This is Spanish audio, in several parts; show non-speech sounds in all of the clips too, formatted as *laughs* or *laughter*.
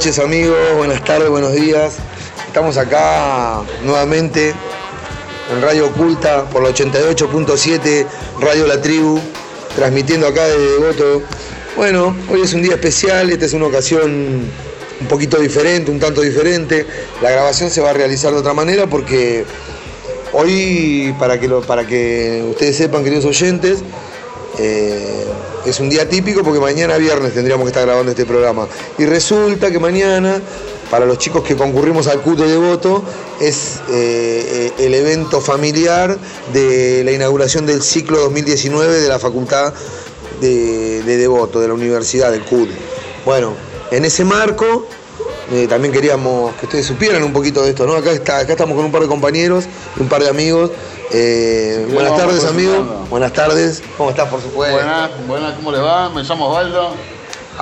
Noches amigos, buenas tardes, buenos días. Estamos acá nuevamente en Radio Oculta por la 88.7 Radio La Tribu, transmitiendo acá desde Devoto. Bueno, hoy es un día especial, esta es una ocasión un poquito diferente, un tanto diferente. La grabación se va a realizar de otra manera porque hoy, para que, para que ustedes sepan, queridos oyentes, eh, es un día típico porque mañana viernes tendríamos que estar grabando este programa. Y resulta que mañana, para los chicos que concurrimos al CUT de Devoto, es eh, el evento familiar de la inauguración del ciclo 2019 de la Facultad de, de Devoto, de la Universidad del CUT. Bueno, en ese marco eh, también queríamos que ustedes supieran un poquito de esto, ¿no? Acá, acá estamos con un par de compañeros un par de amigos. Eh, buenas tardes, amigo. Buenas tardes. ¿Cómo estás, por supuesto? Buenas, buenas, ¿cómo les va? Me llamo Osvaldo.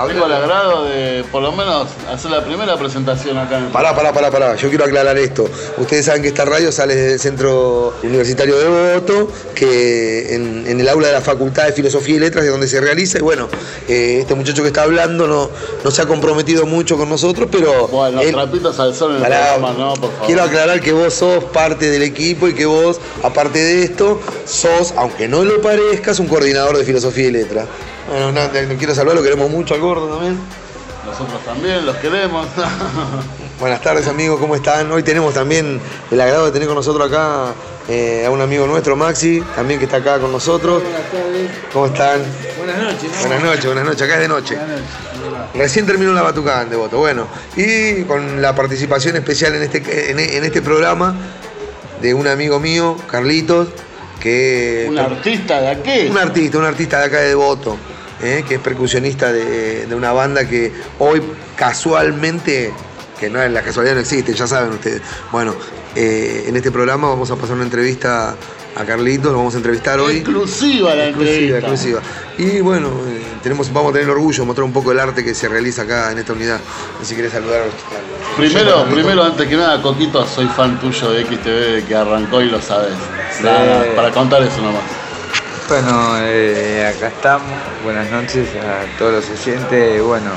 Tengo el agrado de, por lo menos, hacer la primera presentación acá en el... Pará, pará, pará, pará. Yo quiero aclarar esto. Ustedes saben que esta radio sale del Centro Universitario de Devoto, que en, en el aula de la Facultad de Filosofía y Letras es donde se realiza. Y bueno, eh, este muchacho que está hablando no, no se ha comprometido mucho con nosotros, pero. Bueno, él- trapitos al sol en el Pará, programa, no, por favor. Quiero aclarar que vos sos parte del equipo y que vos, aparte de esto, sos, aunque no lo parezcas, un coordinador de filosofía y letras. Bueno, no, te quiero saludar, lo queremos mucho al gordo también. Nosotros también los queremos. *laughs* Buenas tardes amigos, ¿cómo están? Hoy tenemos también el agrado de tener con nosotros acá eh, a un amigo nuestro, Maxi, también que está acá con nosotros. ¿Cómo están? Buenas noches. Buenas noches, buenas noches, acá es de noche. Recién terminó la batucada en Devoto, bueno, y con la participación especial en este, en, en este programa de un amigo mío, Carlitos, que... ¿Un artista de aquí? Un artista, un artista de acá de Devoto, eh, que es percusionista de, de una banda que hoy casualmente, que no la casualidad no existe, ya saben ustedes. Bueno, eh, en este programa vamos a pasar una entrevista a Carlitos, lo vamos a entrevistar hoy. Exclusiva la Exclusiva, entrevista. exclusiva. Y bueno, eh, tenemos, vamos a tener el orgullo de mostrar un poco el arte que se realiza acá en esta unidad. Si querés saludar. a- Primero, Carlitos. primero, antes que nada, Coquito, soy fan tuyo de XTV, que arrancó y lo sabes. Nada, para contar eso nomás. Bueno, eh, acá estamos. Buenas noches a todos los oyentes. Bueno,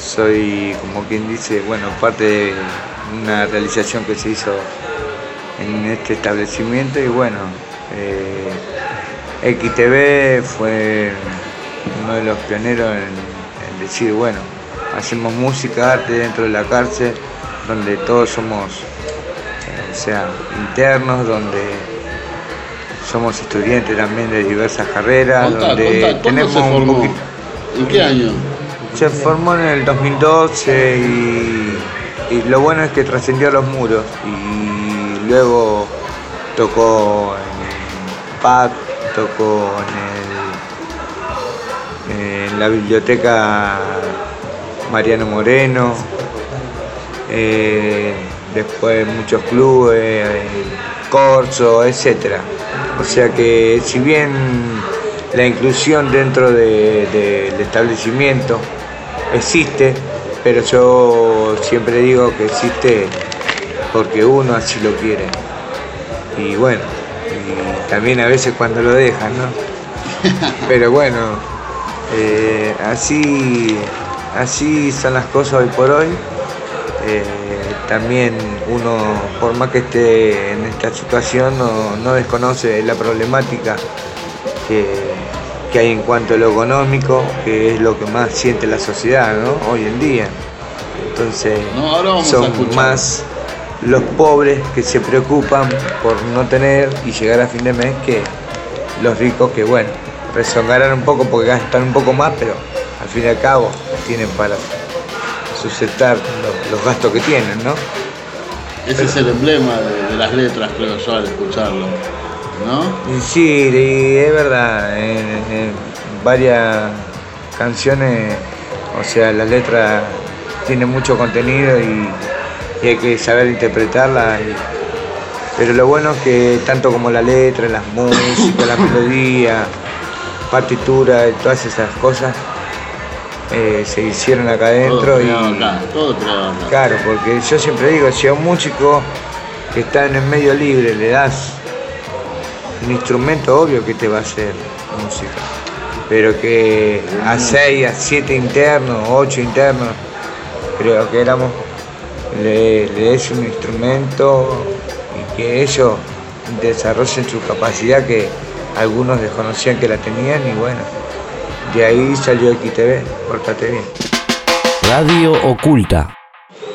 soy, como quien dice, bueno, parte de una realización que se hizo en este establecimiento y bueno, eh, XTV fue uno de los pioneros en, decir, bueno, hacemos música, arte dentro de la cárcel, donde todos somos, eh, o sea, internos, donde somos estudiantes también de diversas carreras, Contá, donde contá, ¿cuándo tenemos se un formó? poquito... ¿En qué año? Se formó en el 2012 y, y lo bueno es que trascendió los muros y luego tocó en PAC, tocó en, el, en la biblioteca Mariano Moreno, eh, después muchos clubes, eh, Corso, etcétera. O sea que si bien la inclusión dentro de- del establecimiento existe, pero yo siempre digo que existe porque uno así lo quiere. Y bueno, y también a veces cuando lo dejan, ¿no? *laughs* Pero bueno, eh, así, así son las cosas hoy por hoy. Eh, también uno, por más que esté en esta situación, no, no desconoce la problemática que, que hay en cuanto a lo económico, que es lo que más siente la sociedad ¿no? hoy en día. Entonces No, son más los pobres que se preocupan por no tener y llegar a fin de mes que los ricos que bueno, rezongarán un poco porque gastan un poco más, pero al fin y al cabo tienen para sustentar los, los gastos que tienen, ¿no? Ese es el emblema de, de las letras, creo yo, al escucharlo. ¿No? Sí, y es verdad, en, en varias canciones, o sea, las letras tienen mucho contenido y, y hay que saber interpretarla. pero lo bueno es que tanto como la letra, las músicas, la melodía, partitura, todas esas cosas eh, se hicieron acá adentro y todo claro, porque yo siempre digo, si a un músico que está en el medio libre le das un instrumento obvio que te va a hacer música, pero que a seis, a siete internos, ocho internos, creo que éramos, le, le des un instrumento y que ellos desarrollen su capacidad que algunos desconocían que la tenían y bueno, de ahí salió XTV, pórtate bien. Radio Oculta.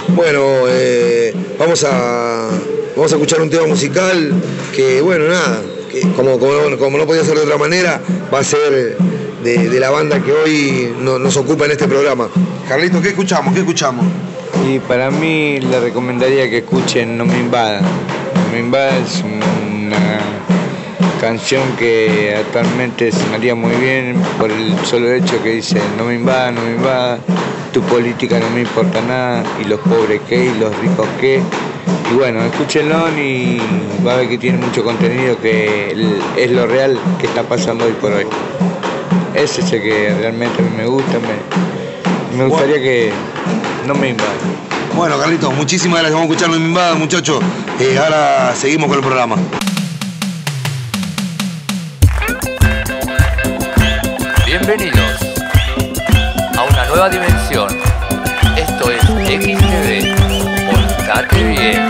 Bueno, eh, vamos, a, vamos a escuchar un tema musical que, bueno, nada, que como, como, no podía ser de otra manera, va a ser de, la banda que hoy nos ocupa en este programa. Carlito, ¿qué escuchamos? ¿Qué escuchamos? Y para mí le recomendaría que escuchen No me invadan. No me invadan es una canción que actualmente sonaría muy bien por el solo hecho que dice no me invada, no me invada, tu política no me importa nada, y los pobres qué, y los ricos qué. Y bueno, escúchenlo y va a ver que tiene mucho contenido que es lo real que está pasando hoy por hoy. Ese es el que realmente a mí me gusta, me, gustaría que no me invada. Bueno, Carlitos, muchísimas gracias. Vamos a escuchar No me muchachos. Eh, ahora seguimos con el programa. Bienvenidos a una nueva dimensión. Esto es XTV. Portate bien.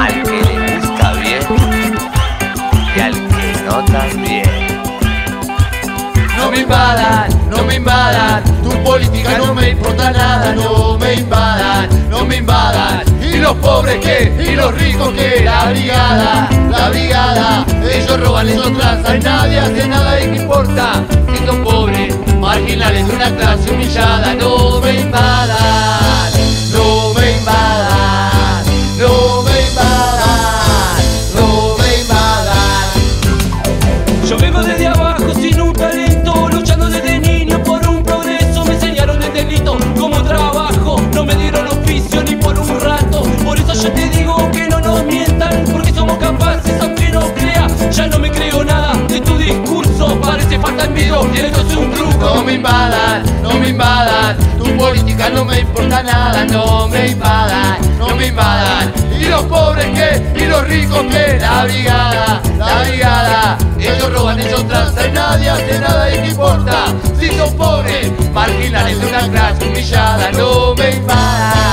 Al que le gusta bien y al que no también. No me invadan, no me invadan. Tu política no me importa nada. No me invadan, no me invadan. Y los pobres que, y los ricos que, la brigada, la brigada. Ellos roban, ellos transan, nadie hace nada y qué importa. Si son pobres, marginales de una clase humillada, no me invadan, falta envido, esto es un. No me invadan, no me invadan, tu política no me importa nada, no me invadan, no me invadan. Y los pobres que, y los ricos que, la brigada, la brigada, ellos roban, ellos transan, nadie hace nada y qué importa. Si son pobres, marginales de una clase humillada, no me invadan,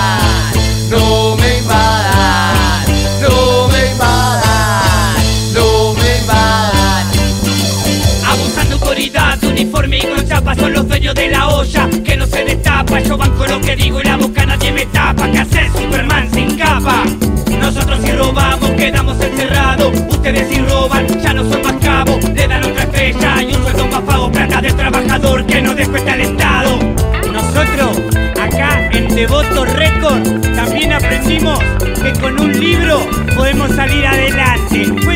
uniforme y con chapa son los dueños de la olla que no se destapa. Yo banco lo que digo y la boca nadie me tapa. ¿Qué hace Superman sin capa? Nosotros si robamos quedamos encerrados. Ustedes si roban ya no son más cabos. Le dan otra estrella y un sueldo más pago. Plata del trabajador que no descuesta el Estado. Nosotros acá en Devoto Record también aprendimos que con un libro podemos salir adelante.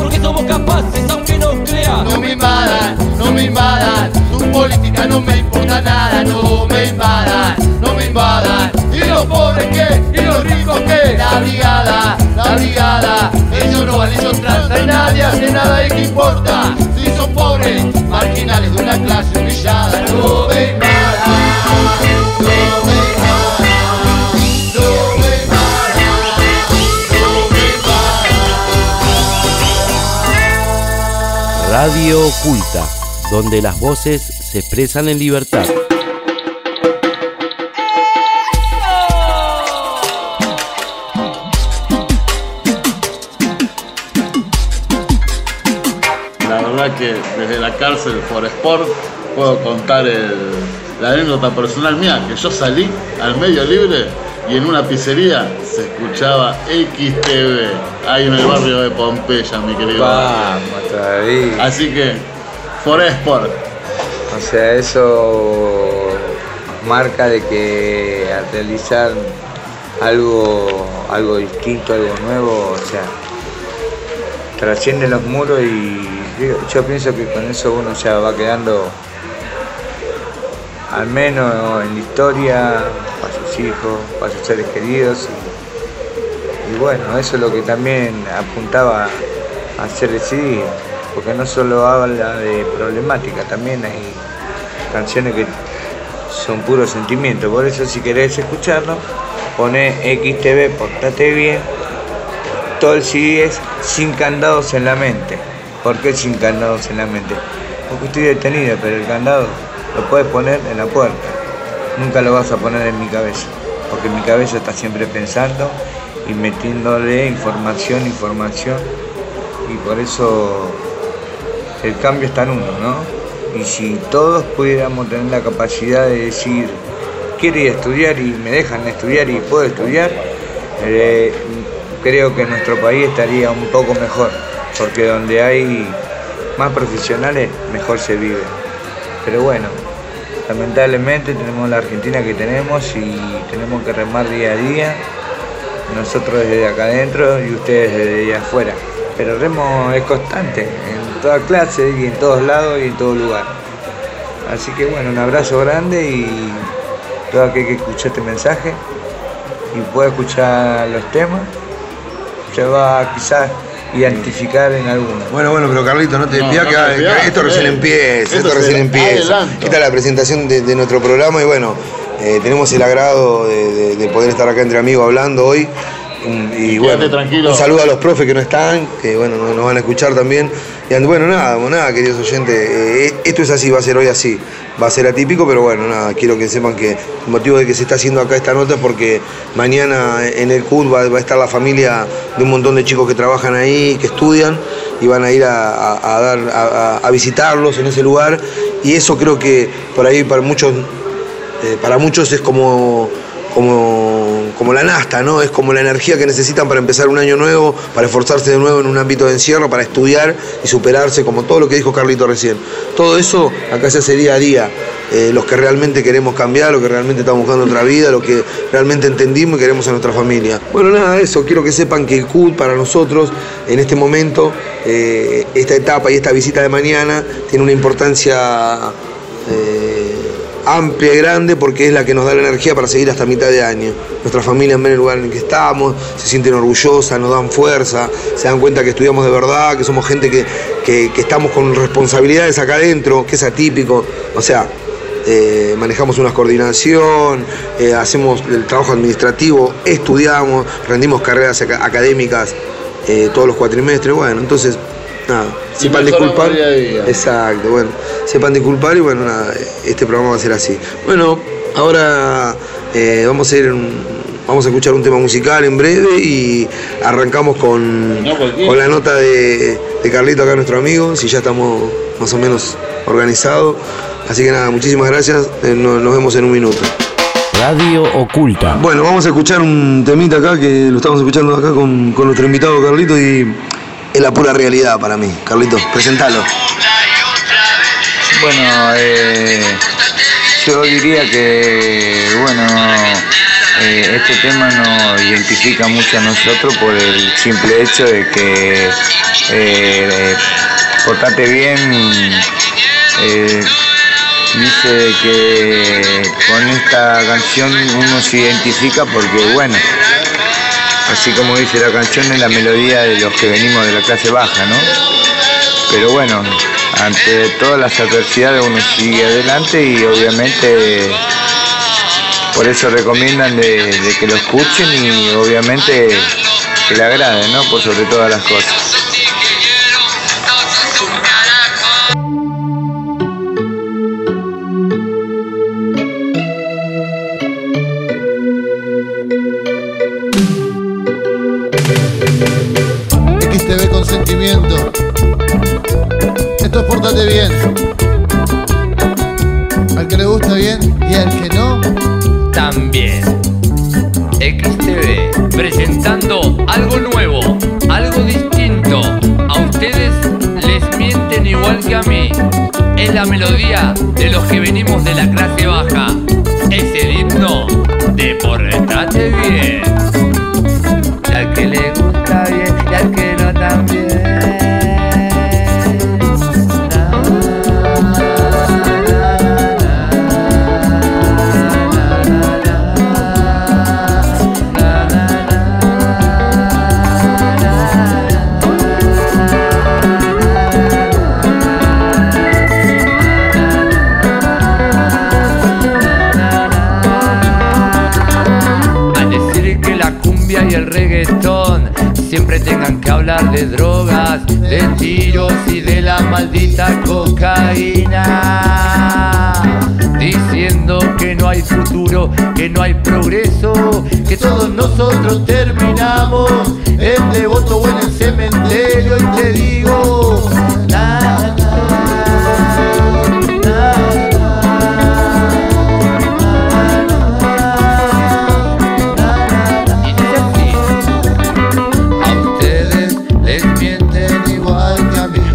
Porque somos capaces aunque no crean. No me invadan, no me invadan, tu política no me importa nada, no me invadan, no me invadan. Y los pobres que, y los ricos que, la brigada, la brigada, ellos no van, ellos transan, nadie hace nada y qué importa. Si son pobres, marginales de una clase humillada, no me invadan. Radio Oculta, donde las voces se expresan en libertad. La verdad que desde la cárcel por Sport puedo contar el- la anécdota personal mía, que yo salí al medio libre y en una pizzería se escuchaba XTV, ahí en el barrio de Pompeya, mi querido. Vamos. Así que, for Sport. O sea, eso marca de que al realizar algo, algo distinto, algo nuevo, o sea, trasciende los muros y yo, pienso que con eso uno ya va quedando, al menos en la historia, para sus hijos, para sus seres queridos. Y, y bueno, eso es lo que también apuntaba a hacer el CD, porque no solo habla de problemática, también hay canciones que son puro sentimiento. Por eso si querés escucharlo, poné XTV, portate bien. Todo el CD es sin candados en la mente. ¿Por qué sin candados en la mente? Porque estoy detenido, pero el candado lo puedes poner en la puerta. Nunca lo vas a poner en mi cabeza. Porque mi cabeza está siempre pensando y metiéndole información, información. Y por eso el cambio está en uno, ¿no? Y si todos pudiéramos tener la capacidad de decir, quiero ir a estudiar y me dejan estudiar y puedo estudiar, eh, creo que nuestro país estaría un poco mejor, porque donde hay más profesionales, mejor se vive. Pero bueno, lamentablemente tenemos la Argentina que tenemos y tenemos que remar día a día, nosotros desde acá adentro y ustedes desde allá afuera. Pero el remo es constante, en toda clase y en todos lados y en todo lugar. Así que bueno, un abrazo grande y todo aquel que escuche este mensaje y pueda escuchar los temas, se va quizás identificar en alguno. Bueno, bueno, pero Carlito, no te No, pidas no que, esto recién eh. empieza, Esto esto es recién empieza. adelanto. Esta es la presentación de, de nuestro programa y bueno, eh, tenemos el agrado de, de- de poder estar acá entre amigos hablando hoy. Y bueno, tranquilo. un saludo a los profes que no están, que bueno, nos, van a escuchar también. Y bueno, nada, nada, queridos oyentes, eh, esto es así, va a ser hoy así. Va a ser atípico, pero bueno, nada, quiero que sepan que el motivo de que se está haciendo acá esta nota es porque mañana en el CUT va, va a estar la familia de un montón de chicos que trabajan ahí, que estudian, y van a ir a, a- a dar, a visitarlos en ese lugar. Y eso creo que por ahí para muchos eh, para muchos es como, como, como la nasta, ¿no? Es como la energía que necesitan para empezar un año nuevo, para esforzarse de nuevo en un ámbito de encierro, para estudiar y superarse, como todo lo que dijo Carlito recién. Todo eso acá se hace día a día. Eh, los que realmente queremos cambiar, los que realmente estamos buscando otra vida, los que realmente entendimos y queremos a nuestra familia. Bueno, nada, eso, quiero que sepan que el CUT para nosotros, en este momento, eh, esta etapa y esta visita de mañana, tiene una importancia eh, amplia y grande porque es la que nos da la energía para seguir hasta mitad de año. Nuestras familias ven el lugar en el que estamos, se sienten orgullosas, nos dan fuerza, se dan cuenta que estudiamos de verdad, que somos gente que, que- estamos con responsabilidades acá adentro, que es atípico. O sea, eh, manejamos una coordinación, eh, hacemos el trabajo administrativo, estudiamos, rendimos carreras aca- académicas eh, todos los cuatrimestres. Bueno, entonces, nada, Y sepan disculpar. día a día. Exacto, bueno, sepan disculpar y bueno, nada, este programa va a ser así. Bueno, ahora eh, vamos a ir, un- vamos a escuchar un tema musical en breve y arrancamos con, con la nota de, de Carlito acá, nuestro amigo, si ya estamos más o menos organizados. Así que nada, muchísimas gracias, eh, no- nos vemos en un minuto. Radio Oculta. Bueno, vamos a escuchar un temita acá que lo estamos escuchando acá con, con nuestro invitado Carlito y es la pura realidad para mí. Carlito, presentalo. Bueno, eh, yo diría que, bueno, eh, este tema nos identifica mucho a nosotros por el simple hecho de que eh, portate bien, dice que con esta canción uno se identifica porque, bueno, así como dice la canción, es la melodía de los que venimos de la clase baja, ¿no? Pero bueno, ante todas las adversidades uno sigue adelante y obviamente por eso recomiendan de, que lo escuchen y obviamente que le agraden, ¿no? Por sobre todas las cosas. Algo distinto. A ustedes les mienten igual que a mí. Es la melodía de los que venimos de la clase baja. Maldita cocaína. Diciendo que no hay futuro, que no hay progreso, que todos nosotros terminamos en devoto o en el cementerio. Y te digo, na, na, na, Y dice así. A ustedes les mienten igual que a mí.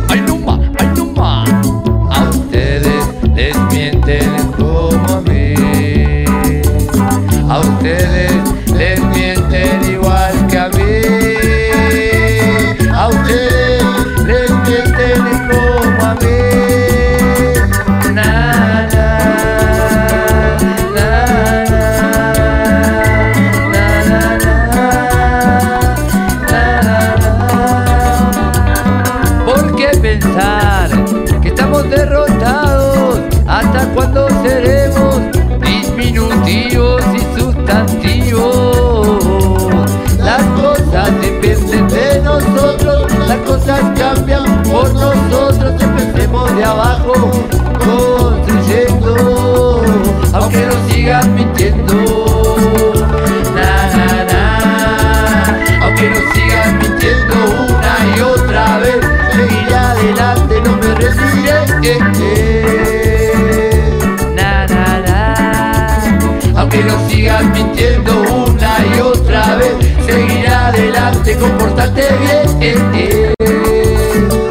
Adelante, comportate bien. eh, eh.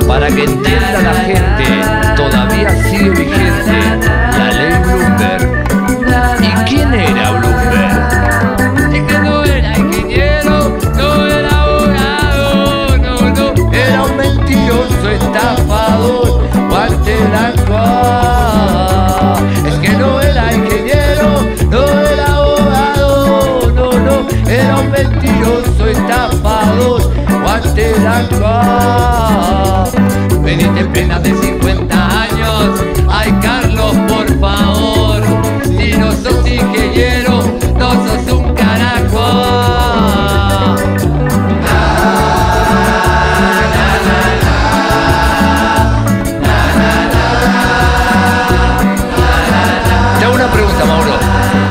Para que entienda la gente, todavía sigue vigente la ley Bloomberg. ¿Y quién era Bloomberg? Es que no era ingeniero, no era abogado, no, no, era un mentiroso estafador, guante blanco. Es que no era ingeniero, no era abogado, no, no, era un mentiroso blanco. Veniste en plena de 50 años, ay Carlos, por favor, si no sos ingeniero, no sos un carajo. Te hago una pregunta, Mauro.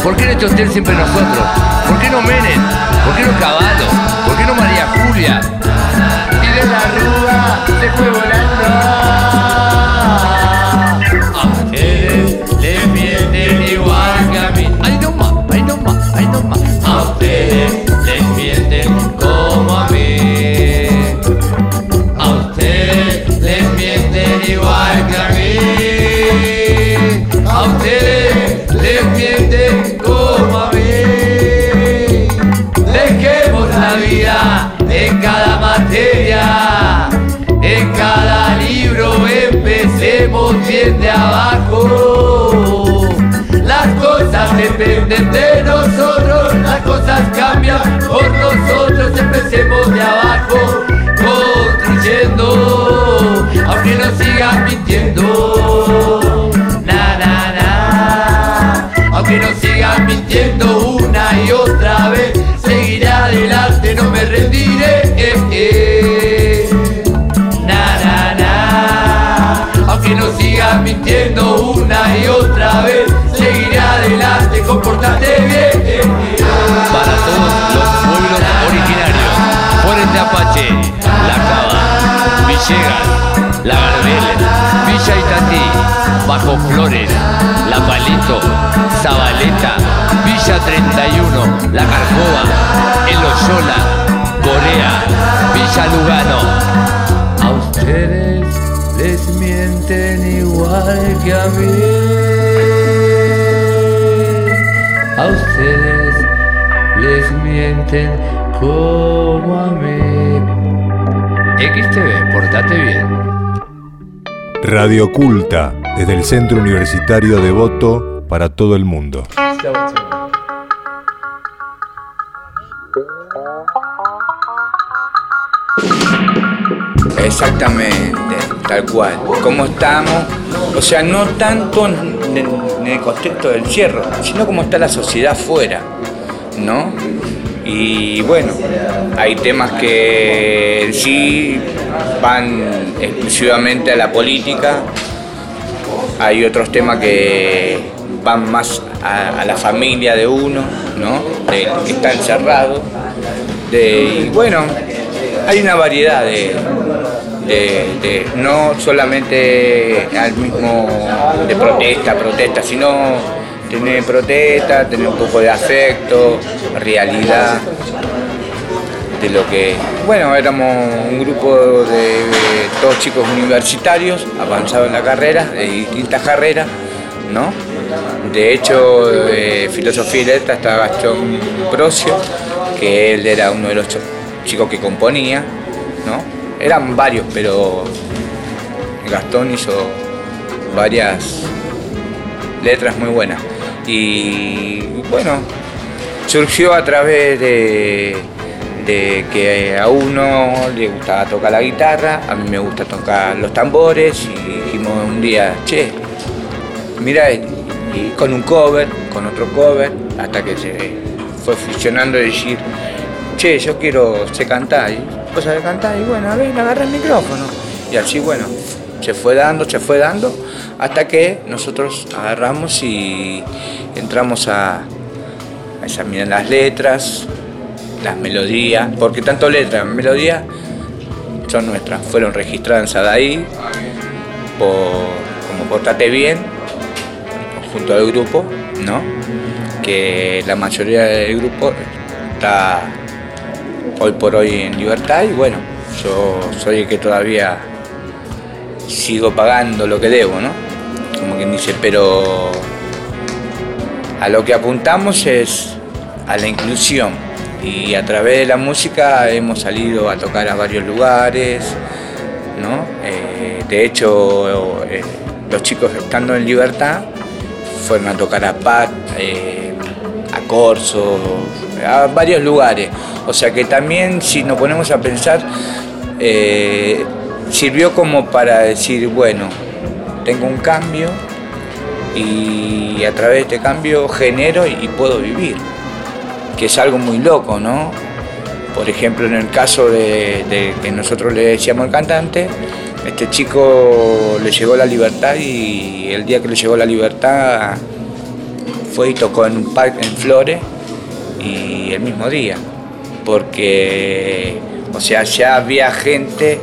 ¿Por qué no Chotel siempre nosotros? ¿Por qué no Menem? ¿Por qué no Caballo? ¿Por qué no María Julia? Empecemos bien de abajo. Las cosas dependen de nosotros, las cosas cambian por nosotros, empecemos de abajo, construyendo, aunque nos sigan mintiendo. Na, na, na, aunque nos sigan mintiendo otra vez, seguiré adelante, comportate bien. Para todos los pueblos originarios, Fuerte Apache, La Cava, Villegas, La Gardel, Villa Alberti, Bajo Flores, La Palito, Zabaleta, Villa 31, La Carcova, El Oyola, Corea, Villa Lugano. A ustedes les mienten igual que a mí. A ustedes les mienten como a mí. XTV, portate bien. Radio Culta, desde el Centro Universitario de Voto para todo el mundo. Exactamente, tal cual. ¿Cómo estamos? O sea, no tanto en, el contexto del cierre, sino cómo está la sociedad afuera, ¿no? Y bueno, hay temas que sí van exclusivamente a la política, hay otros temas que van más a, la familia de uno, ¿no? Del que está encerrado. De, y bueno, hay una variedad de, de- de- no solamente al mismo de protesta, protesta, sino tener protesta, tener un poco de afecto, realidad de lo que, bueno, éramos un grupo de, todos chicos universitarios, avanzados en la carrera, de distintas carreras, ¿no? De hecho, de filosofía y letras estaba Gastón Procio, que él era uno de los chicos que componía, ¿no? Eran varios, pero Gastón hizo varias letras muy buenas. Y bueno, surgió a través de, que a uno le gustaba tocar la guitarra, a mí me gusta tocar los tambores y dijimos un día, che, mira, con un cover, con otro cover, hasta que se fue fusionando y decir, che, yo quiero sé cantar, vos sabés cantar, y bueno, a ver, agarra el micrófono. Y así, bueno, se fue dando, se fue dando, hasta que nosotros agarramos y entramos a, examinar las letras, las melodías, porque tanto letras, melodías son nuestras, fueron registradas en Sadaí, por, como Portate Bien, junto al grupo, ¿no? Que la mayoría del grupo está hoy por hoy en libertad y bueno, yo soy el que todavía sigo pagando lo que debo, ¿no? Como quien dice, pero a lo que apuntamos es a la inclusión y a través de la música hemos salido a tocar a varios lugares, ¿no? Eh, de hecho, eh, los chicos estando en libertad fueron a tocar a Pat, eh, a Corso, a varios lugares. O sea que también si nos ponemos a pensar, eh, sirvió como para decir, bueno, tengo un cambio y a través de este cambio genero y puedo vivir, que es algo muy loco, ¿no? Por ejemplo, en el caso de, que nosotros le decíamos al cantante, este chico le llegó la libertad y el día que le llegó la libertad fue y tocó en un parque en Flores y el mismo día, porque, o sea, ya había gente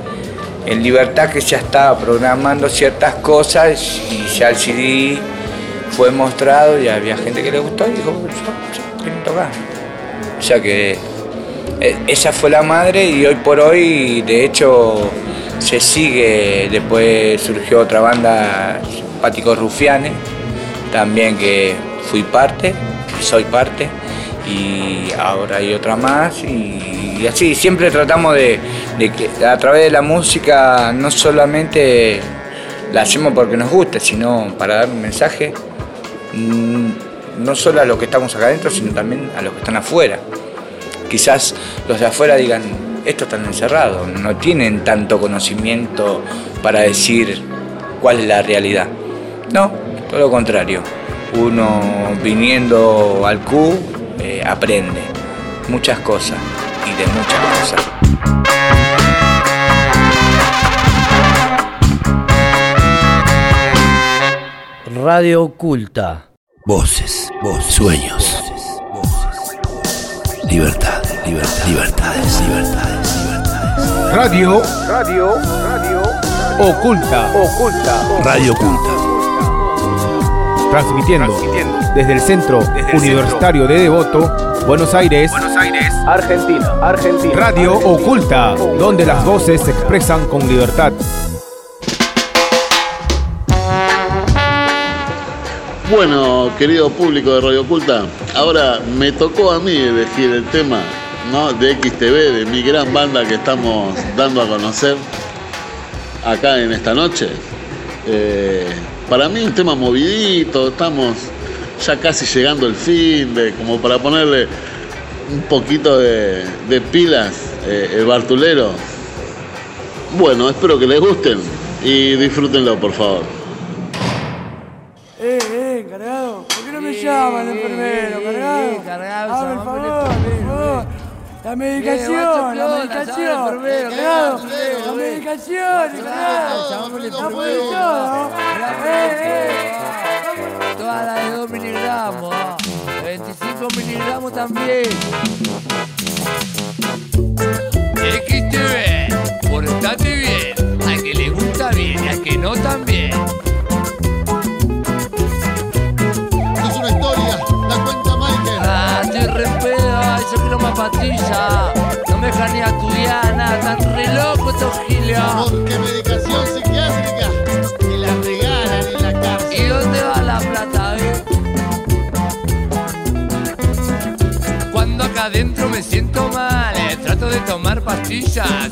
en libertad que ya estaba programando ciertas cosas y ya el CD fue mostrado y había gente que le gustó y dijo, quiero tocar. O sea que eh, esa fue la madre y hoy por hoy, de hecho, se sigue, después surgió otra banda, Páticos Rufianes, también que fui parte, soy parte, y ahora hay otra más, y, así, siempre tratamos de, que a través de la música no solamente la hacemos porque nos gusta, sino para dar un mensaje, mm, no solo a los que estamos acá adentro, sino también a los que están afuera. Quizás los de afuera digan, estos están encerrados, no tienen tanto conocimiento para decir cuál es la realidad. No, todo lo contrario. Uno viniendo al Q eh, aprende muchas cosas y de muchas cosas. Radio Oculta. Voces, voces, sueños. Libertad, libertad, libertades, libertades, libertades. Radio, radio, radio, Oculta. Oculta. Radio Oculta. Transmitiendo, desde el Centro Universitario de Devoto, Buenos Aires, Argentina. Argentina. Radio Oculta, donde las voces se expresan con libertad. Bueno, querido público de Radio Oculta, ahora me tocó a mí elegir el tema ¿no? de XTV, de mi gran banda que estamos dando a conocer acá en esta noche. Eh, para mí un tema movidito, estamos ya casi llegando el fin, de, como para ponerle un poquito de, de pilas, eh, el Bartulero. Bueno, espero que les gusten y disfrútenlo, por favor. Eh, eh, cargado. ¿Por qué no me llaman, enfermero, cargado? cargado, llamame favor, al por favor. La medicación, la medicación. la eh. medicación. Eh, eh. Toda la de 2 miligramos, ah. 25 miligramos también. XTV, portate bien, al que le gusta bien y al que no también. No me dejan ni estudiar, nada, tan re loco estos giles. Porque medicación psiquiátrica y la regalan en la cárcel. ¿Y dónde va la plata, eh? Cuando acá adentro me siento mal, eh, trato de tomar pastillas.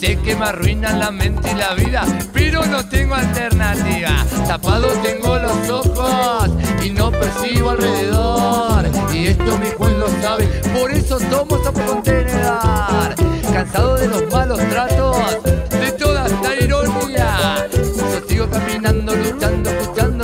Sé que me arruinan la mente y la vida, pero no tengo alternativa. Tapado tengo los ojos y no percibo alrededor. Y esto mi juez lo sabe, por eso tomo sopa contenedor. Cansado de los malos tratos, de toda esta ironía. Yo sigo caminando, luchando, escuchando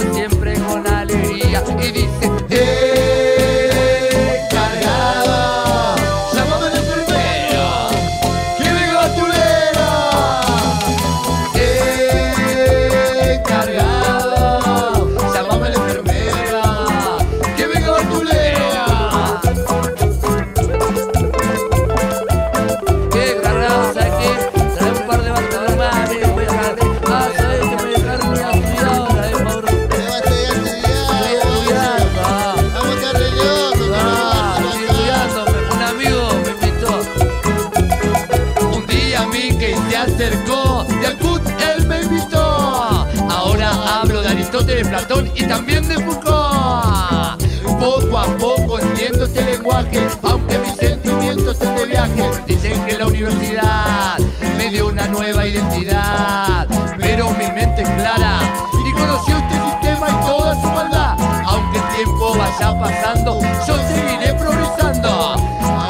aunque mis sentimientos estén de viaje. Dicen que la universidad me dio una nueva identidad, pero mi mente es clara y conoció este sistema y toda su maldad. Aunque el tiempo vaya pasando, yo seguiré progresando.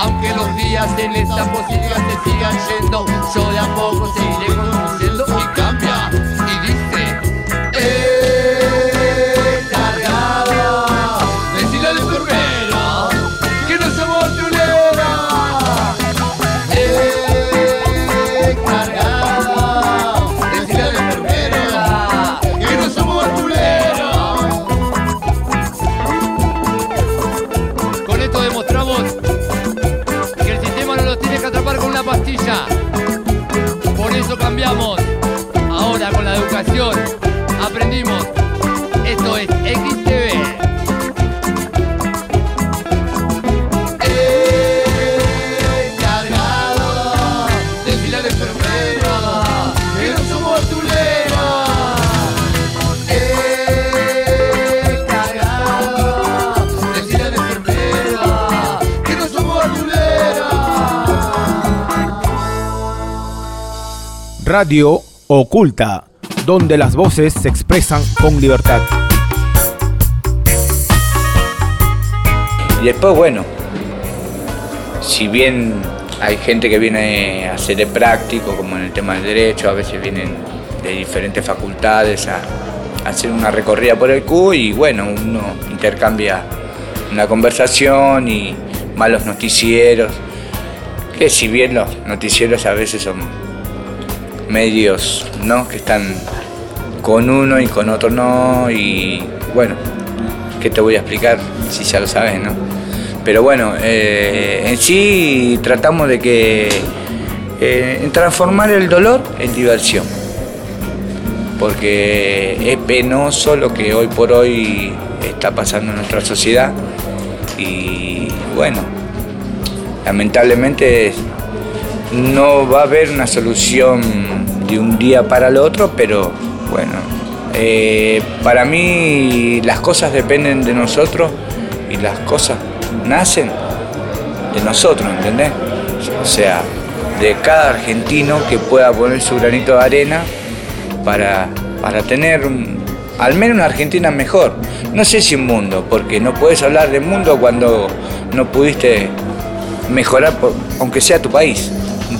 Aunque los días en esta posibilidad se sigan yendo, yo de a poco seguiré Radio Oculta, donde las voces se expresan con libertad. Y después, bueno, si bien hay gente que viene a hacer el práctico, como en el tema del derecho, a veces vienen de diferentes facultades a, a hacer una recorrida por el Q y bueno, uno intercambia una conversación y malos noticieros, que si bien los noticieros a veces son medios, ¿no? Que están con uno y con otro no y bueno, ¿qué te voy a explicar si ya lo sabes, no? Pero bueno, eh, en sí tratamos de que eh, transformar el dolor en diversión. porque es penoso lo que hoy por hoy está pasando en nuestra sociedad y bueno, lamentablemente no va a haber una solución de un día para el otro, pero bueno, eh, para mí las cosas dependen de nosotros y las cosas nacen de nosotros, ¿entendés? O sea, de cada argentino que pueda poner su granito de arena para, para tener al menos una Argentina mejor. No sé si un mundo, porque no puedes hablar de mundo cuando no pudiste mejorar, aunque sea tu país.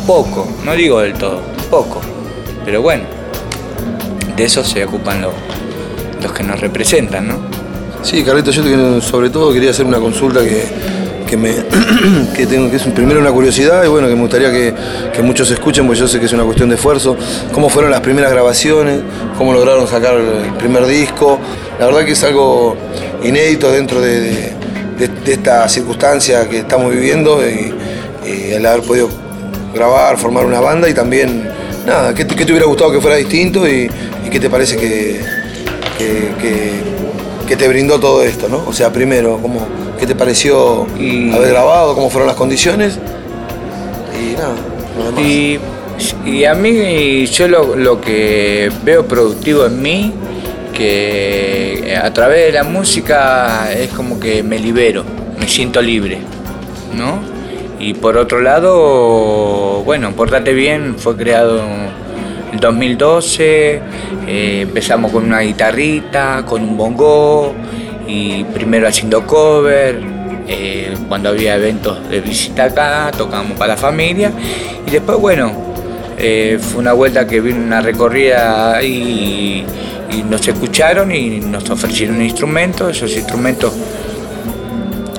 Poco, no digo del todo, poco. Pero bueno, de eso se ocupan los, los que nos representan, ¿no? Sí, Carlito, yo sobre todo quería hacer una consulta que, que me *clears throat* que tengo que es primero una curiosidad y bueno que me gustaría que, que muchos escuchen, porque yo sé que es una cuestión de esfuerzo. ¿Cómo fueron las primeras grabaciones? ¿Cómo lograron sacar el primer disco? La verdad que es algo inédito dentro de, de- de- de esta circunstancia que estamos viviendo y, y el haber podido grabar, formar una banda y también, nada, ¿qué te, qué te hubiera gustado que fuera distinto y, y qué te parece que, que, que- que te brindó todo esto, ¿no? O sea, primero, ¿cómo, ¿qué te pareció haber grabado? ¿Cómo fueron las condiciones? Y nada, lo demás. Y, y a mí yo lo, lo que veo productivo en mí, que a través de la música es como que me libero, me siento libre, ¿no? Y por otro lado, bueno, Portate Bien fue creado en 2012, eh, empezamos con una guitarrita, con un bongo, y primero haciendo cover, eh, cuando había eventos de visita acá, tocábamos para la familia, y después, bueno, eh, fue una vuelta que vino una recorrida y, y nos escucharon y nos ofrecieron instrumentos, esos instrumentos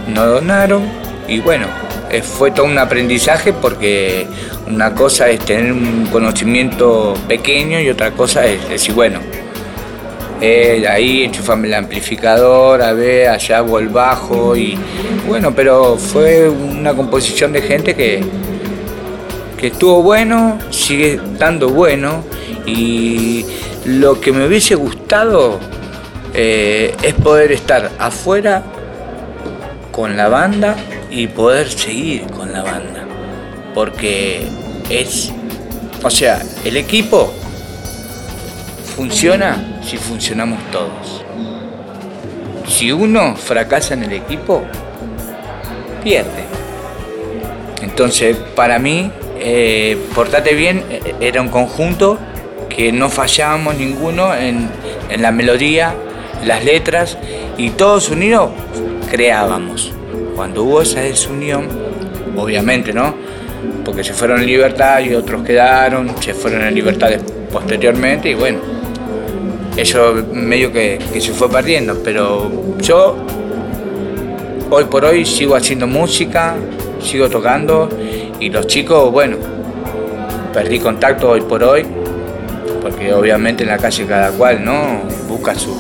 nos donaron y bueno, fue todo un aprendizaje porque una cosa es tener un conocimiento pequeño y otra cosa es decir, bueno, eh, ahí enchufame el amplificador, a ver, allá hago el bajo y bueno, pero fue una composición de gente que, que estuvo bueno, sigue estando bueno y lo que me hubiese gustado eh, es poder estar afuera con la banda y poder seguir con la banda. Porque es, o sea, el equipo funciona si funcionamos todos. Si uno fracasa en el equipo, pierde. Entonces, para mí, eh, Portate Bien eh, era un conjunto que no fallábamos ninguno en, en la melodía, las letras, y todos unidos creábamos. Cuando hubo esa desunión, obviamente, ¿no? Porque se fueron en libertad y otros quedaron, se fueron en libertad posteriormente, y bueno, eso medio que, que se fue perdiendo, pero yo hoy por hoy sigo haciendo música, sigo tocando y los chicos, bueno, perdí contacto hoy por hoy, porque obviamente en la calle cada cual no busca su,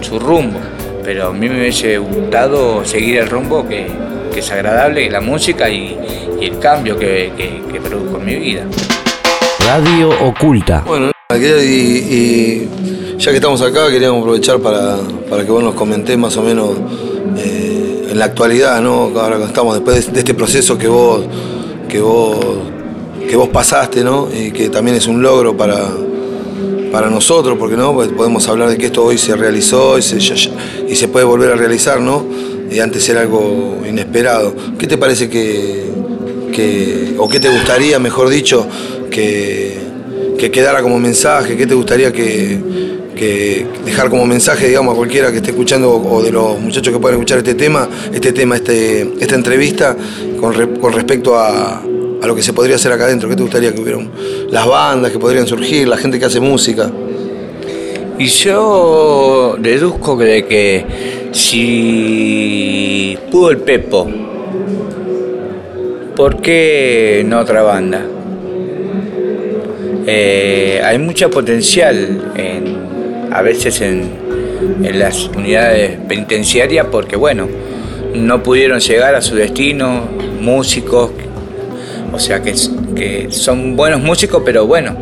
su rumbo, pero a mí me hubiese gustado seguir el rumbo que, que es agradable, la música y, y el cambio que, que, que produjo en mi vida. Radio Oculta. Bueno, y, y ya que estamos acá, queríamos aprovechar para, para que vos nos comentés más o menos eh, en la actualidad, ¿no? Ahora que estamos después de, de este proceso que vos, que vos, que vos pasaste, ¿no? Y que también es un logro para, para nosotros, porque no podemos hablar de que esto hoy se realizó y se, y se puede volver a realizar, ¿no? Y antes era algo inesperado. ¿Qué te parece que, que o qué te gustaría, mejor dicho, que, que quedara como mensaje? ¿Qué te gustaría que, que dejar como mensaje, digamos, a cualquiera que esté escuchando o de los muchachos que puedan escuchar este tema, este tema, este, esta entrevista, con, con respecto a, a lo que se podría hacer acá adentro? ¿Qué te gustaría que hubieran las bandas que podrían surgir, la gente que hace música? Y yo deduzco de que si pudo el Pepo, ¿por qué no otra banda? Eh, hay mucho potencial en- a veces en, en las unidades penitenciarias porque, bueno, no pudieron llegar a su destino, músicos, o sea que, son buenos músicos, pero bueno,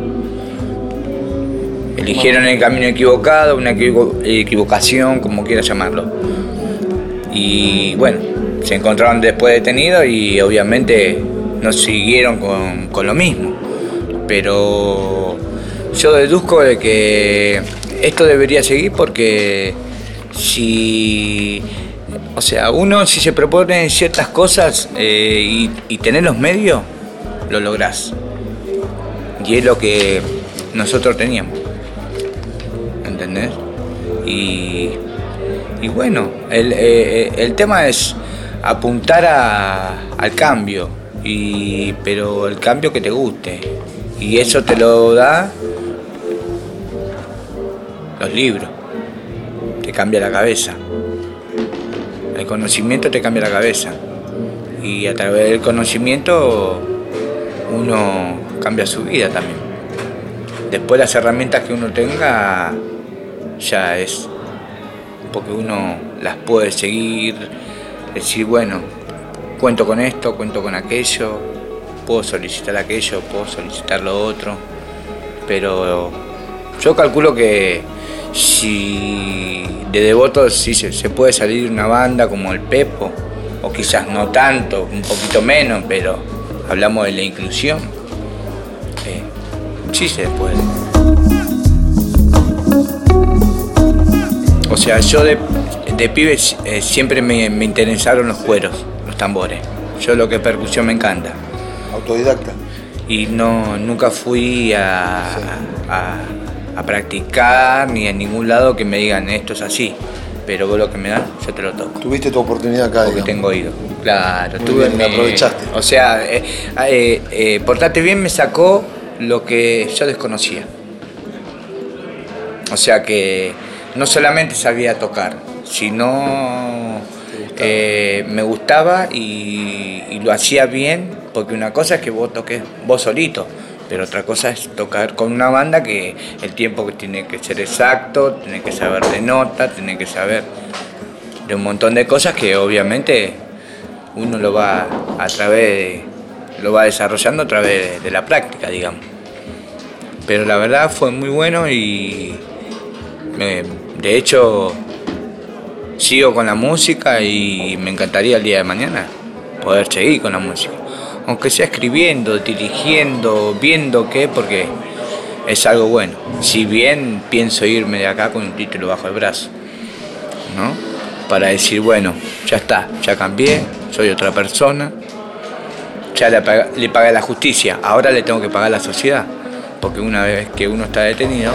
eligieron el camino equivocado, una equivo- equivocación, como quieras llamarlo. Y bueno, se encontraron después detenidos y obviamente no siguieron con, con lo mismo. Pero yo deduzco de que esto debería seguir porque si, o sea, uno si se propone ciertas cosas eh, y, y tener los medios, lo lográs. Y es lo que nosotros teníamos. ¿Entendés? Y, y bueno, el, eh, el tema es apuntar a- al cambio, y, pero el cambio que te guste. Y eso te lo da los libros. Te cambia la cabeza. El conocimiento te cambia la cabeza. Y a través del conocimiento uno cambia su vida también. Después las herramientas que uno tenga ya es porque uno las puede seguir, decir, bueno, cuento con esto, cuento con aquello, puedo solicitar aquello, puedo solicitar lo otro, pero yo calculo que si de devoto sí se, se puede salir una banda como el Pepo, o quizás no tanto, un poquito menos, pero hablamos de la inclusión, eh, sí se puede. O sea, yo de, de pibe eh, siempre me, me interesaron los cueros, los tambores. Yo lo que es percusión me encanta. Autodidacta. Y no, nunca fui a, a- a practicar ni a ningún lado que me digan esto es así. Pero vos lo que me dan, yo te lo toco. Tuviste tu oportunidad acá, Porque digamos. tengo oído. Claro, Muy tuve bien, mi- aprovechaste. O sea, eh, eh, eh, Portate Bien me sacó lo que yo desconocía. O sea que no solamente sabía tocar, sino eh, me gustaba y, y lo hacía bien, porque una cosa es que vos toques vos solito, pero otra cosa es tocar con una banda que el tiempo tiene que ser exacto, tiene que saber de nota, tiene que saber de un montón de cosas que obviamente uno lo va a través lo va desarrollando a través de la práctica, digamos. Pero la verdad fue muy bueno y de hecho sigo con la música y me encantaría el día de mañana poder seguir con la música. Aunque sea escribiendo, dirigiendo, viendo qué, porque es algo bueno. Si bien pienso irme de acá con un título bajo el brazo, ¿no? Para decir, bueno, ya está, ya cambié, soy otra persona, ya le, paga- le pagué la justicia, ahora le tengo que pagar a la sociedad, porque una vez que uno está detenido,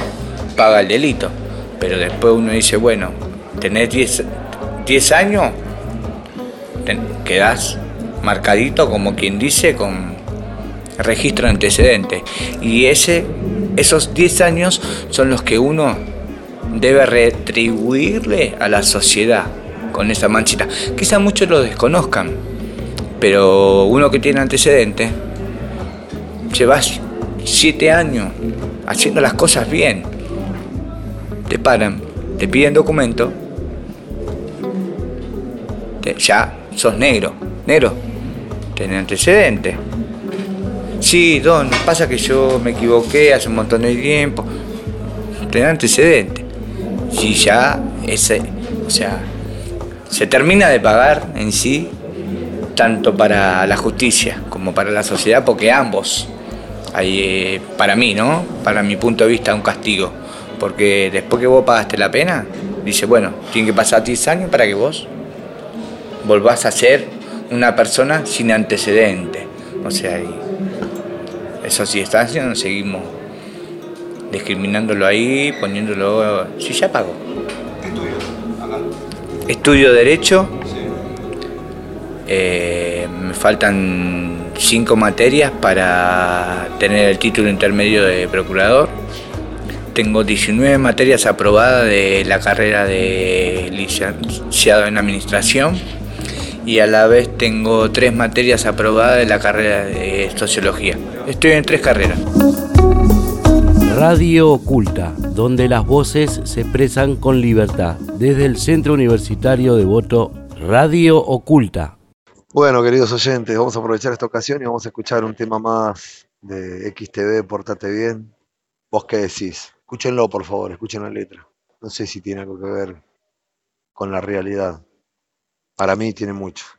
paga el delito, pero después uno dice, bueno, tenés 10 10 años, ten- quedás marcadito, como quien dice, con registro de antecedentes, y ese, esos 10 años son los que uno debe retribuirle a la sociedad con esa manchita. Quizá muchos lo desconozcan, pero uno que tiene antecedentes, llevas siete años haciendo las cosas bien, te paran, te piden documento, ya sos negro, negro, tenés antecedentes. Sí, don, pasa que yo me equivoqué hace un montón de tiempo. Tenés antecedentes. Si ya ese, o sea, se termina de pagar en sí tanto para la justicia como para la sociedad, porque ambos, hay, eh, para mí, ¿no? Para mi punto de vista, un castigo. Porque después que vos pagaste la pena, dice, bueno, tiene que pasar 10 años para que vos volvás a ser una persona sin antecedentes. O sea, y esos 10 años seguimos discriminándolo ahí, poniéndolo. Si ya pagó. Estudio Derecho. Eh, me faltan cinco materias para tener el título intermedio de procurador. Tengo 19 materias aprobadas de la carrera de licenciado en administración y a la vez tengo tres materias aprobadas de la carrera de sociología. Estoy en tres carreras. Radio Oculta, donde las voces se expresan con libertad. Desde el Centro Universitario de Voto, Radio Oculta. Bueno, queridos oyentes, vamos a aprovechar esta ocasión y vamos a escuchar un tema más de XTV, Portate Bien. ¿Vos qué decís? Escúchenlo, por favor, escuchen la letra. No sé si tiene algo que ver con la realidad. Para mí tiene mucho.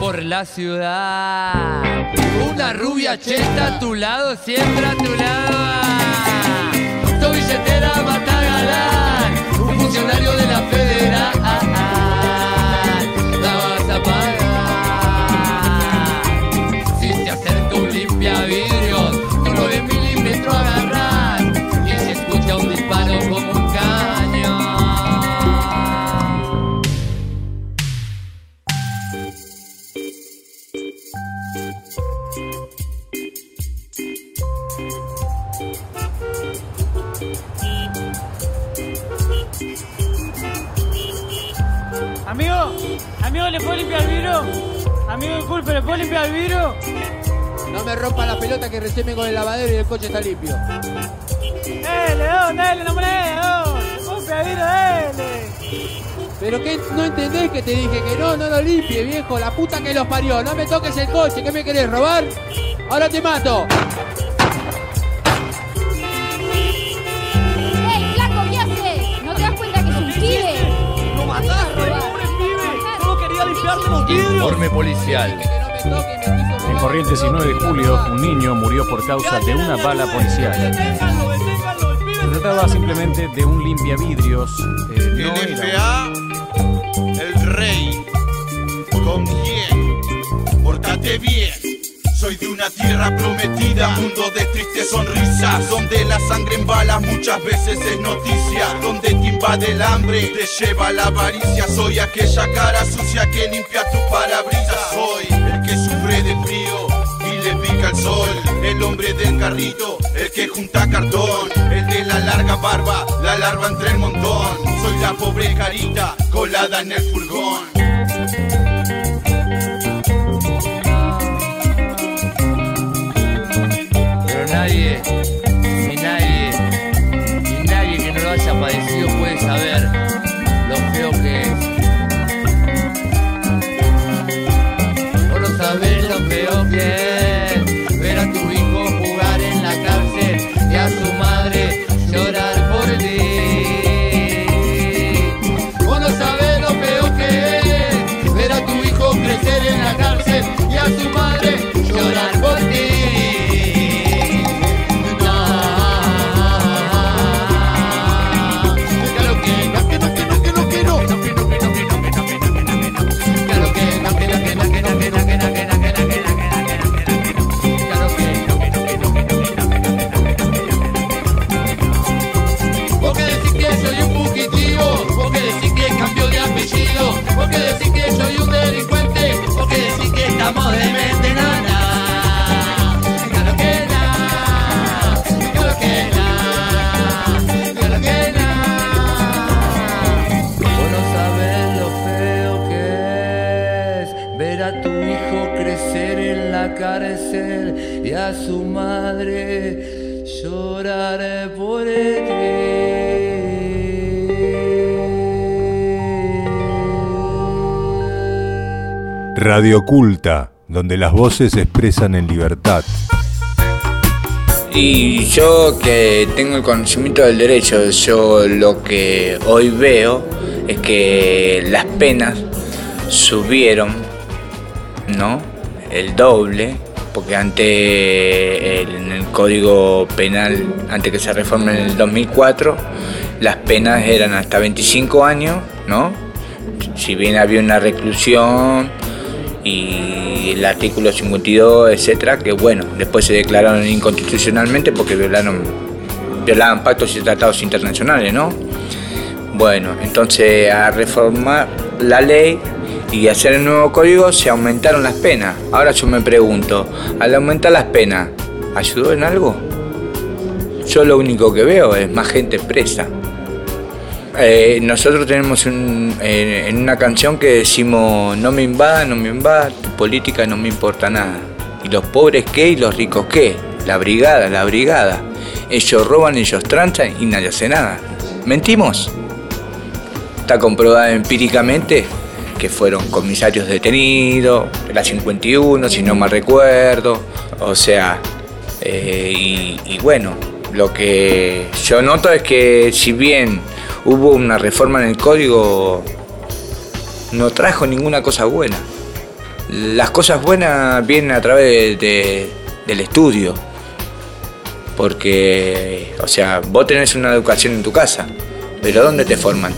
Por la ciudad, una rubia cheta a tu lado, siempre a tu lado. Tu billetera mata galán, un funcionario de la federal. La vas a pagar. Amigo, amigo, ¿le puedo limpiar el vidrio? Amigo, disculpe, ¿le puedo limpiar el vidrio? No me rompa la pelota que recién vengo del lavadero y el coche está limpio. ¡Dale, don, dale, no me don! ¡Limpia el vidrio, dale! Pero que no entendés que te dije que no, no lo limpie, viejo, la puta que los parió. No me toques el coche, ¿qué me querés robar? Ahora te mato. ¿Cómo quería limpiarte los vidrios? Informe policial. En Corrientes y 9 de julio, un niño murió por causa de una bala policial. Se trataba simplemente de un limpiavidrios. eh, no El FA, el rey. ¿Con quién? Pórtate bien. Una tierra prometida, mundo de tristes sonrisas, donde la sangre en balas muchas veces es noticia, donde te invade el hambre, te lleva la avaricia. Soy aquella cara sucia que limpia tu parabrisas. Soy el que sufre de frío y le pica el sol, el hombre del carrito, el que junta cartón, el de la larga barba, la larva entre el montón. Soy la pobre carita colada en el furgón. Radio Culta, donde las voces se expresan en libertad. Y yo que tengo el conocimiento del derecho, yo lo que hoy veo es que las penas subieron, ¿no? El doble, porque antes en el Código Penal, antes que se reforme en el 2004, las penas eran hasta 25 años, ¿no? Si bien había una reclusión y el artículo 52, etcétera, que bueno, después se declararon inconstitucionalmente porque violaron, violaban pactos y tratados internacionales, ¿no? Bueno, entonces a reformar la ley y hacer el nuevo código se aumentaron las penas. Ahora yo me pregunto, al aumentar las penas, ¿ayudó en algo? Yo lo único que veo es más gente presa. Eh, nosotros tenemos un- eh, en una canción que decimos no me invada, no me invada, tu política no me importa nada. ¿Y los pobres qué y los ricos qué? La brigada, la brigada. Ellos roban, ellos tranchan y nadie hace nada. ¿Mentimos? Está comprobado empíricamente que fueron comisarios detenidos, la 51, si no mal recuerdo. O sea, eh, y, y bueno, lo que yo noto es que si bien hubo una reforma en el código, no trajo ninguna cosa buena. Las cosas buenas vienen a través de- del estudio. Porque, o sea, vos tenés una educación en tu casa, pero ¿dónde te forman?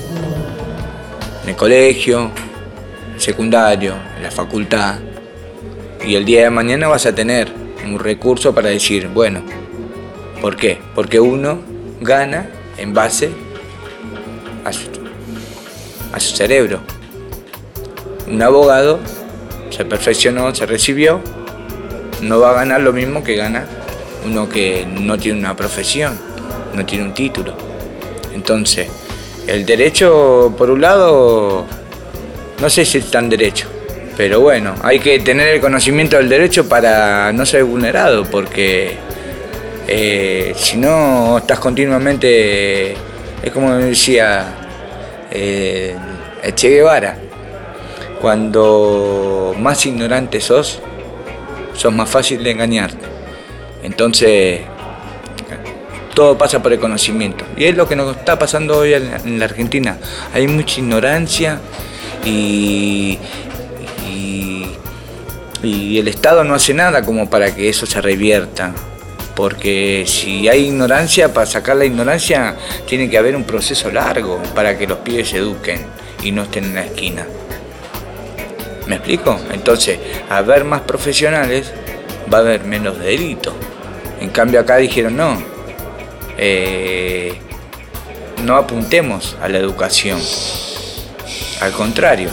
En el colegio, secundario, en la facultad. Y el día de mañana vas a tener un recurso para decir, bueno, ¿por qué? Porque uno gana en base a su, cerebro. Un abogado se perfeccionó, se recibió, no va a ganar lo mismo que gana uno que no tiene una profesión, no tiene un título. Entonces, el derecho, por un lado, no sé si es tan derecho, pero bueno, hay que tener el conocimiento del derecho para no ser vulnerado, porque eh, si no estás continuamente, es como decía eh, Che Guevara, cuando más ignorante sos, sos más fácil de engañarte. Entonces, todo pasa por el conocimiento. Y es lo que nos está pasando hoy en la Argentina. Hay mucha ignorancia y, y el Estado no hace nada como para que eso se revierta. Porque si hay ignorancia, para sacar la ignorancia tiene que haber un proceso largo para que los pibes se eduquen y no estén en la esquina. ¿Me explico? Entonces, a haber más profesionales, va a haber menos delito. En cambio acá dijeron no, eh, no apuntemos a la educación. Al contrario,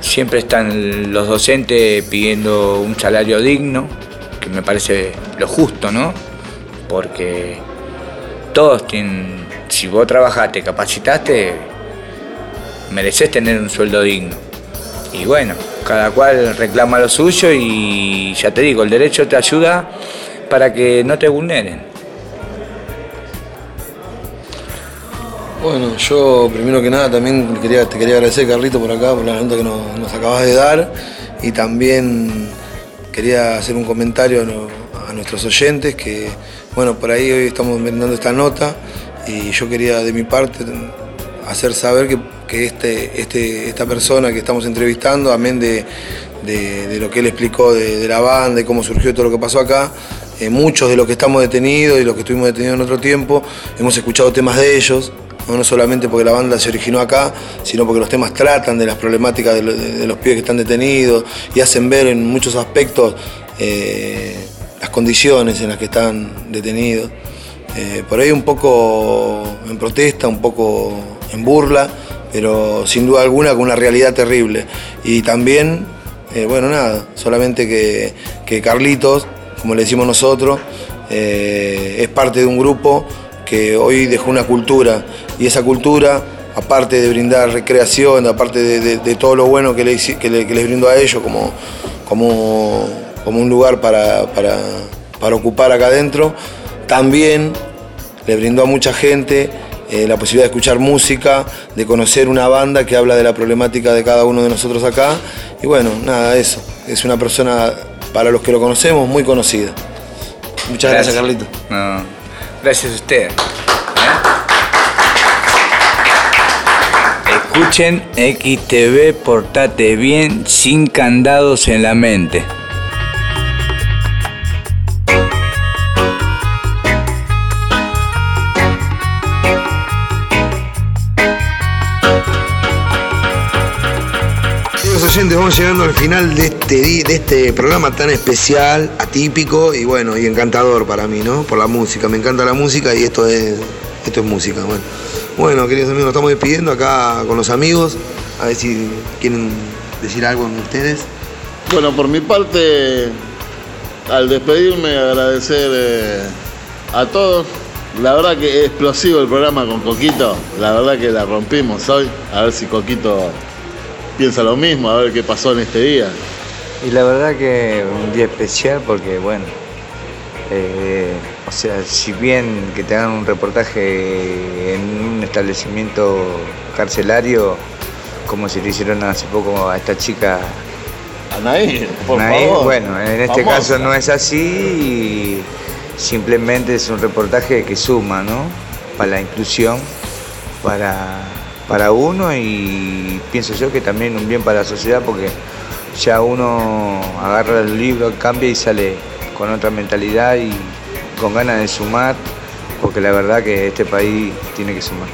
siempre están los docentes pidiendo un salario digno, que me parece lo justo, ¿no? Porque todos tienen, si vos trabajaste, capacitaste, mereces tener un sueldo digno. Y bueno, cada cual reclama lo suyo y ya te digo, el derecho te ayuda para que no te vulneren. Bueno, yo primero que nada también quería, te quería agradecer, Carlito, por acá, por la nota que nos, nos acabas de dar. Y también quería hacer un comentario a, nuestros oyentes, que bueno, por ahí hoy estamos vendando esta nota y yo quería de mi parte hacer saber que, que este, este, esta persona que estamos entrevistando, amén de, de- de lo que él explicó de, de la banda y cómo surgió todo lo que pasó acá, eh, muchos de los que estamos detenidos y los que estuvimos detenidos en otro tiempo, hemos escuchado temas de ellos, no, No solamente porque la banda se originó acá, sino porque los temas tratan de las problemáticas de, lo- de- de los pibes que están detenidos y hacen ver en muchos aspectos eh, las condiciones en las que están detenidos. Eh, por ahí un poco en protesta, un poco en burla, pero sin duda alguna con una realidad terrible. Y también, bueno, nada, solamente que Carlitos, como le decimos nosotros, eh, es parte de un grupo que hoy dejó una cultura y esa cultura, aparte de brindar recreación, aparte de, todo lo bueno que, les brindó a ellos como, como, como un lugar para, para- para ocupar acá adentro, también le brindó a mucha gente eh, la posibilidad de escuchar música, de conocer una banda que habla de la problemática de cada uno de nosotros acá. Y bueno, nada, eso. Es una persona, para los que lo conocemos, muy conocida. Muchas gracias, Carlito. No, gracias a ustedes. ¿eh? Escuchen XTV, portate bien, sin candados en la mente. Oyentes, vamos llegando al final de este, de este programa tan especial, atípico y bueno, y encantador para mí, ¿no? Por la música, me encanta la música y esto es, esto es música, bueno. Bueno, queridos amigos, nos estamos despidiendo acá con los amigos, a ver si quieren decir algo ustedes. Bueno, por mi parte, al despedirme, agradecer eh, a todos. La verdad que es explosivo el programa con Coquito. La verdad que la rompimos hoy. A ver si Coquito piensa lo mismo, a ver qué pasó en este día. Y la verdad que un día especial porque, bueno, eh, o sea, si bien que te hagan un reportaje en un establecimiento carcelario, como se le hicieron hace poco a esta chica Anaí, por Anaí, favor. bueno, en este Famosa. caso no es así y simplemente es un reportaje que suma, ¿no? Para la inclusión, para, para uno y pienso yo que también un bien para la sociedad porque ya uno agarra el libro, cambia y sale con otra mentalidad y con ganas de sumar, porque la verdad que este país tiene que sumar.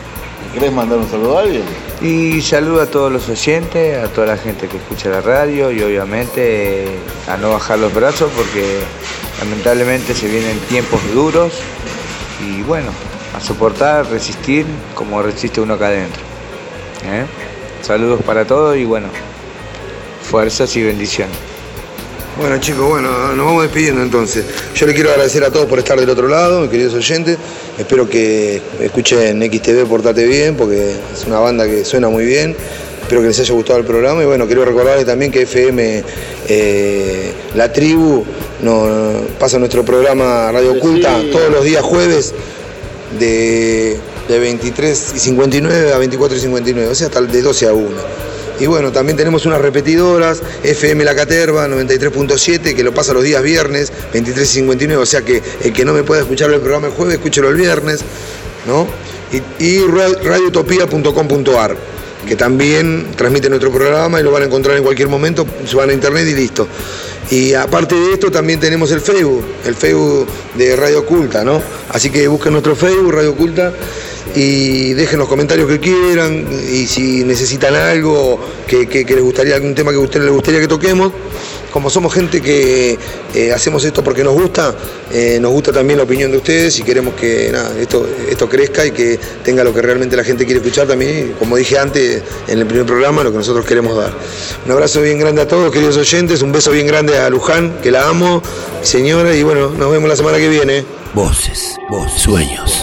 ¿Querés mandar un saludo a alguien? Y saludo a todos los oyentes, a toda la gente que escucha la radio y obviamente a no bajar los brazos porque lamentablemente se vienen tiempos duros y bueno, a soportar, resistir como resiste uno acá adentro. ¿Eh? Saludos para todos y bueno, fuerzas y bendiciones. Bueno chicos, bueno, nos vamos despidiendo entonces. Yo le quiero agradecer a todos por estar del otro lado, mis queridos oyentes. Espero que escuchen XTV Portate Bien, porque es una banda que suena muy bien. Espero que les haya gustado el programa y bueno, quiero recordarles también que FM eh, La Tribu no, pasa nuestro programa Radio Oculta todos los días jueves de, de 23 y 59 a 24 y 59, o sea, hasta de 12 a 1. Y bueno, también tenemos unas repetidoras, FM La Caterva 93.7, que lo pasa los días viernes, 23 y 59, o sea que el que no me pueda escuchar el programa el jueves, escúchelo el viernes, ¿no? Y, y ra- radiotopía.com.ar, que también transmite nuestro programa y lo van a encontrar en cualquier momento, se van a internet y listo. Y aparte de esto también tenemos el Facebook, el Facebook de Radio Oculta, ¿no? Así que busquen nuestro Facebook, Radio Oculta, y dejen los comentarios que quieran, y si necesitan algo, que, que- les gustaría, algún tema que a ustedes les gustaría que toquemos. Como somos gente que eh, hacemos esto porque nos gusta, eh, nos gusta también la opinión de ustedes y queremos que esto, esto crezca y que tenga lo que realmente la gente quiere escuchar también, como dije antes en el primer programa, lo que nosotros queremos dar. Un abrazo bien grande a todos, queridos oyentes, un beso bien grande a Luján, que la amo, señora, y bueno, nos vemos la semana que viene. Voces, voces, sueños.